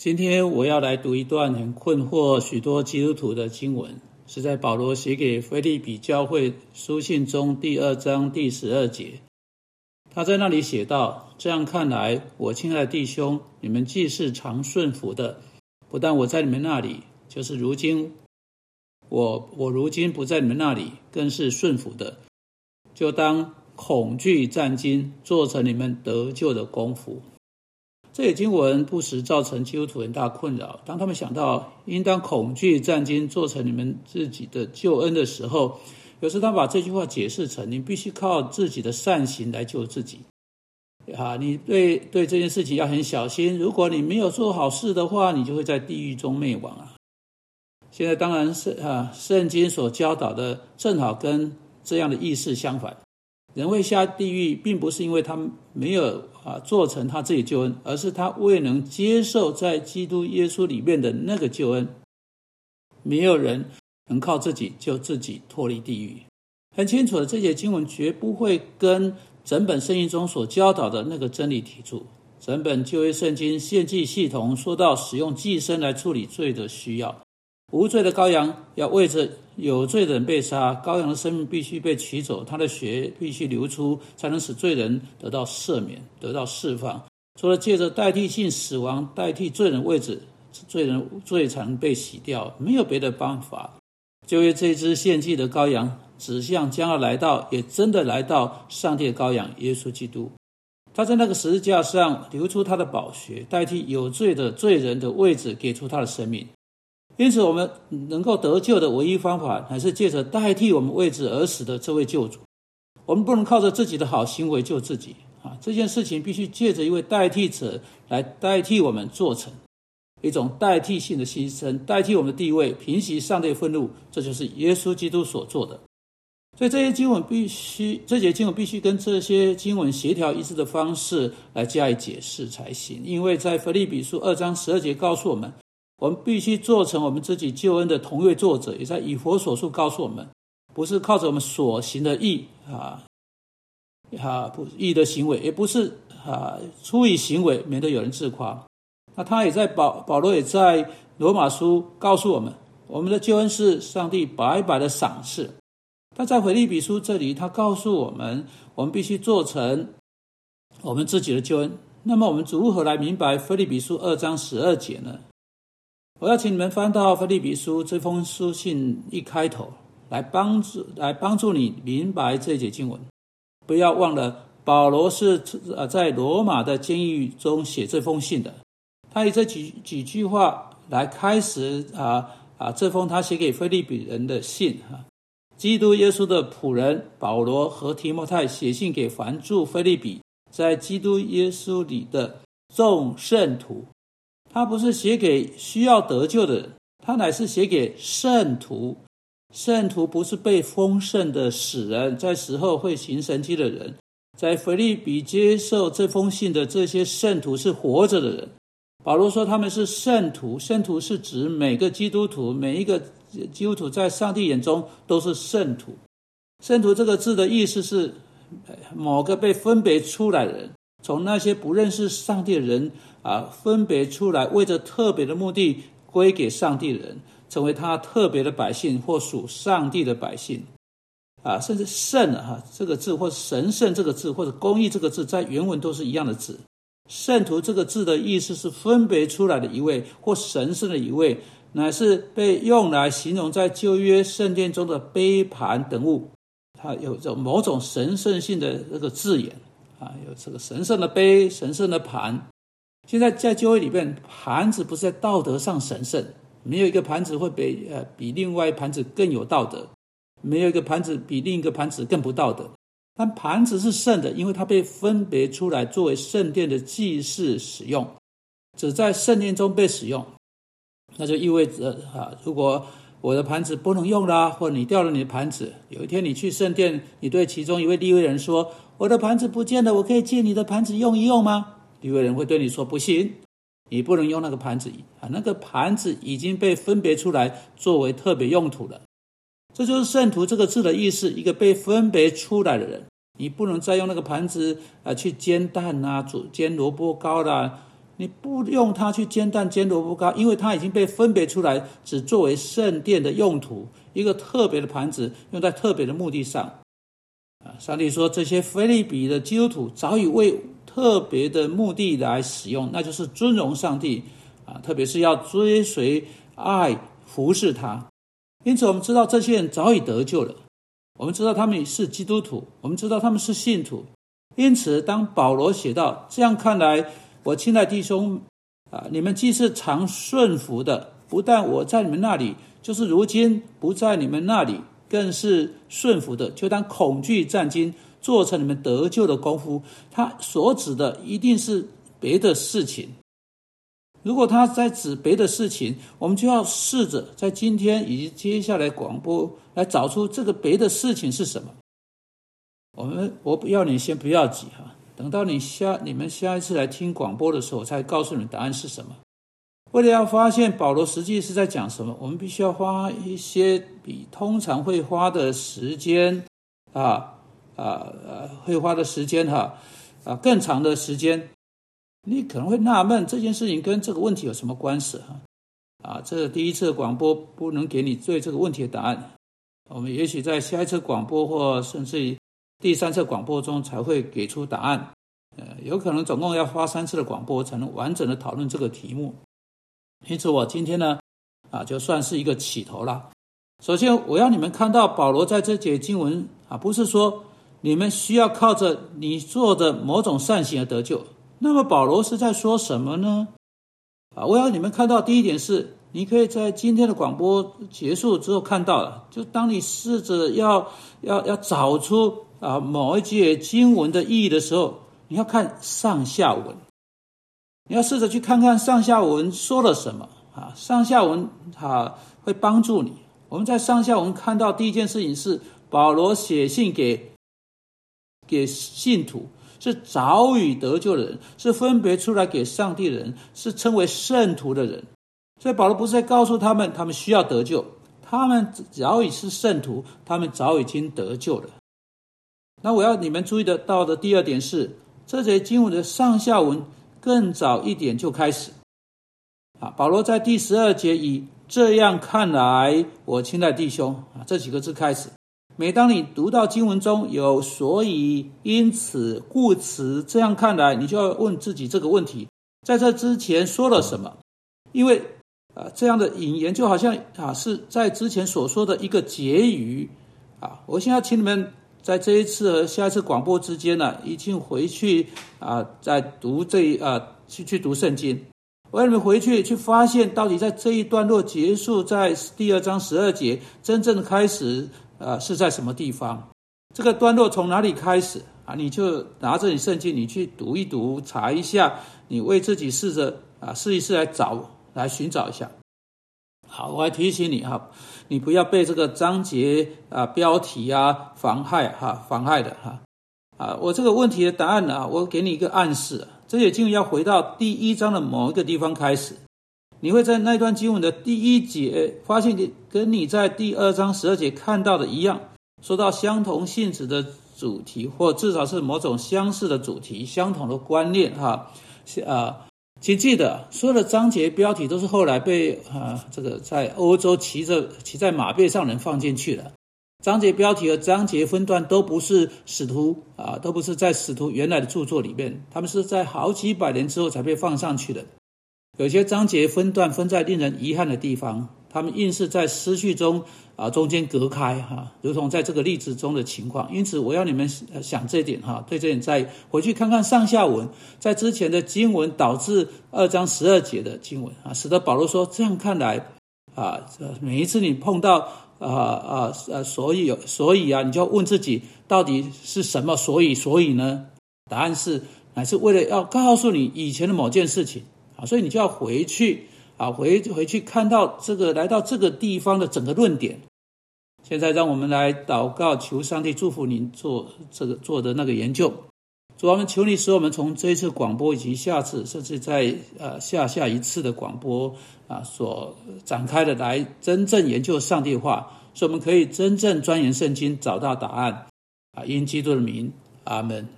今天我要来读一段很困惑许多基督徒的经文，是在保罗写给菲利比教会书信中第二章第十二节。他在那里写道：“这样看来，我亲爱的弟兄，你们既是常顺服的，不但我在你们那里，就是如今我我如今不在你们那里，更是顺服的，就当恐惧战惊，做成你们得救的功夫。”这些经文不时造成基督徒很大困扰。当他们想到应当恐惧战惊，做成你们自己的救恩的时候，有时他把这句话解释成：你必须靠自己的善行来救自己。啊，你对对这件事情要很小心。如果你没有做好事的话，你就会在地狱中灭亡啊。现在当然是啊，圣经所教导的正好跟这样的意思相反。人会下地狱，并不是因为他没有啊做成他自己救恩，而是他未能接受在基督耶稣里面的那个救恩。没有人能靠自己救自己脱离地狱。很清楚的，这些经文绝不会跟整本圣经中所教导的那个真理抵触。整本旧约圣经献祭系统说到使用祭牲来处理罪的需要。无罪的羔羊要为着有罪的人被杀，羔羊的生命必须被取走，他的血必须流出，才能使罪人得到赦免、得到释放。除了借着代替性死亡代替罪人位置，罪人罪才能被洗掉，没有别的办法。就为这只献祭的羔羊，指向将要来到，也真的来到上帝的羔羊耶稣基督。他在那个十字架上流出他的宝血，代替有罪的罪人的位置，给出他的生命。因此，我们能够得救的唯一方法，还是借着代替我们位置而死的这位救主。我们不能靠着自己的好行为救自己啊！这件事情必须借着一位代替者来代替我们做成一种代替性的牺牲，代替我们的地位，平息上帝愤怒。这就是耶稣基督所做的。所以，这些经文必须，这节经文必须跟这些经文协调一致的方式来加以解释才行。因为在腓立比书二章十二节告诉我们。我们必须做成我们自己救恩的同位作者，也在以佛所述告诉我们，不是靠着我们所行的义啊，啊不义的行为，也不是啊出于行为，免得有人自夸。那他也在保保罗也在罗马书告诉我们，我们的救恩是上帝白白的赏赐。他在腓利比书这里，他告诉我们，我们必须做成我们自己的救恩。那么我们如何来明白腓利比书二章十二节呢？我要请你们翻到《腓立比书》这封书信一开头，来帮助来帮助你明白这节经文。不要忘了，保罗是呃在罗马的监狱中写这封信的。他以这几几句话来开始啊啊这封他写给腓立比人的信啊。基督耶稣的仆人保罗和提摩太写信给凡住腓立比，在基督耶稣里的众圣徒。他不是写给需要得救的人，他乃是写给圣徒。圣徒不是被丰盛的死人，在死后会行神迹的人。在腓利比接受这封信的这些圣徒是活着的人。保罗说他们是圣徒，圣徒是指每个基督徒，每一个基督徒在上帝眼中都是圣徒。圣徒这个字的意思是某个被分别出来的人。从那些不认识上帝的人啊，分别出来，为着特别的目的归给上帝的人，成为他特别的百姓或属上帝的百姓，啊，甚至圣啊这个字，或神圣这个字，或者公义这个字，在原文都是一样的字。圣徒这个字的意思是分别出来的一位或神圣的一位，乃是被用来形容在旧约圣殿中的杯盘等物，它有着某种神圣性的这个字眼。啊，有这个神圣的杯、神圣的盘。现在在教会里面，盘子不是在道德上神圣，没有一个盘子会比呃比另外一盘子更有道德，没有一个盘子比另一个盘子更不道德。但盘子是圣的，因为它被分别出来作为圣殿的祭祀使用，只在圣殿中被使用。那就意味着啊，如果我的盘子不能用啦，或你掉了你的盘子，有一天你去圣殿，你对其中一位利未人说。我的盘子不见了，我可以借你的盘子用一用吗？有个人会对你说：“不行，你不能用那个盘子啊，那个盘子已经被分别出来作为特别用途了。”这就是“圣徒”这个字的意思，一个被分别出来的人。你不能再用那个盘子啊去煎蛋啊、煮煎萝卜糕啦，你不用它去煎蛋煎萝卜糕，因为它已经被分别出来，只作为圣殿的用途，一个特别的盘子，用在特别的目的上。啊，上帝说这些菲利比的基督徒早已为特别的目的来使用，那就是尊荣上帝啊，特别是要追随、爱、服侍他。因此，我们知道这些人早已得救了，我们知道他们是基督徒，我们知道他们是信徒。因此，当保罗写到这样看来。我亲爱弟兄啊，你们既是常顺服的，不但我在你们那里，就是如今不在你们那里，更是顺服的。就当恐惧战惊，做成你们得救的功夫。他所指的一定是别的事情。如果他在指别的事情，我们就要试着在今天以及接下来广播来找出这个别的事情是什么。我们我不要你先不要急哈。等到你下你们下一次来听广播的时候，才告诉你答案是什么。为了要发现保罗实际是在讲什么，我们必须要花一些比通常会花的时间啊啊啊会花的时间哈啊更长的时间。你可能会纳闷这件事情跟这个问题有什么关系哈啊？这第一次广播不能给你对这个问题的答案，我们也许在下一次广播或甚至于。第三次广播中才会给出答案，呃，有可能总共要花三次的广播才能完整的讨论这个题目。因此，我今天呢，啊，就算是一个起头了。首先，我要你们看到保罗在这节经文啊，不是说你们需要靠着你做的某种善行而得救。那么，保罗是在说什么呢？啊，我要你们看到第一点是，你可以在今天的广播结束之后看到了，就当你试着要要要找出。啊，某一节经文的意义的时候，你要看上下文，你要试着去看看上下文说了什么啊。上下文啊会帮助你。我们在上下文看到第一件事情是保罗写信给给信徒，是早已得救的人，是分别出来给上帝的人，是称为圣徒的人。所以保罗不是在告诉他们，他们需要得救，他们早已是圣徒，他们早已经得救了。那我要你们注意的到的第二点是，这节经文的上下文更早一点就开始。啊，保罗在第十二节以“这样看来，我亲爱弟兄”啊这几个字开始。每当你读到经文中有“所以”“因此”“故此”这样看来，你就要问自己这个问题：在这之前说了什么？因为啊，这样的引言就好像啊是在之前所说的一个结语。啊，我现在请你们。在这一次和下一次广播之间呢，已经回去啊，在读这一啊去去读圣经。我让你们回去去发现，到底在这一段落结束在第二章十二节，真正的开始啊是在什么地方？这个段落从哪里开始啊？你就拿着你圣经，你去读一读，查一下，你为自己试着啊试一试来找，来寻找一下。好，我还提醒你哈，你不要被这个章节啊标题啊妨害哈，妨害的哈啊。我这个问题的答案呢，我给你一个暗示，这些经文要回到第一章的某一个地方开始，你会在那段经文的第一节发现，你跟你在第二章十二节看到的一样，说到相同性质的主题，或至少是某种相似的主题，相同的观念哈，啊。请记得，所有的章节标题都是后来被啊，这个在欧洲骑着骑在马背上人放进去的。章节标题和章节分段都不是使徒啊，都不是在使徒原来的著作里面，他们是在好几百年之后才被放上去的。有些章节分段分在令人遗憾的地方，他们硬是在失去中。啊，中间隔开哈，如同在这个例子中的情况。因此，我要你们想这点哈，对这点再回去看看上下文，在之前的经文导致二章十二节的经文啊，使得保罗说这样看来啊，每一次你碰到啊啊啊，所以有所以啊，你就要问自己到底是什么？所以所以呢？答案是乃是为了要告诉你以前的某件事情啊，所以你就要回去啊，回回去看到这个来到这个地方的整个论点。现在让我们来祷告，求上帝祝福您做这个做的那个研究。主，我们求你使我们从这一次广播以及下次，甚至在呃下下一次的广播啊所展开的，来真正研究上帝话，使我们可以真正钻研圣经，找到答案。啊，因基督的名，阿门。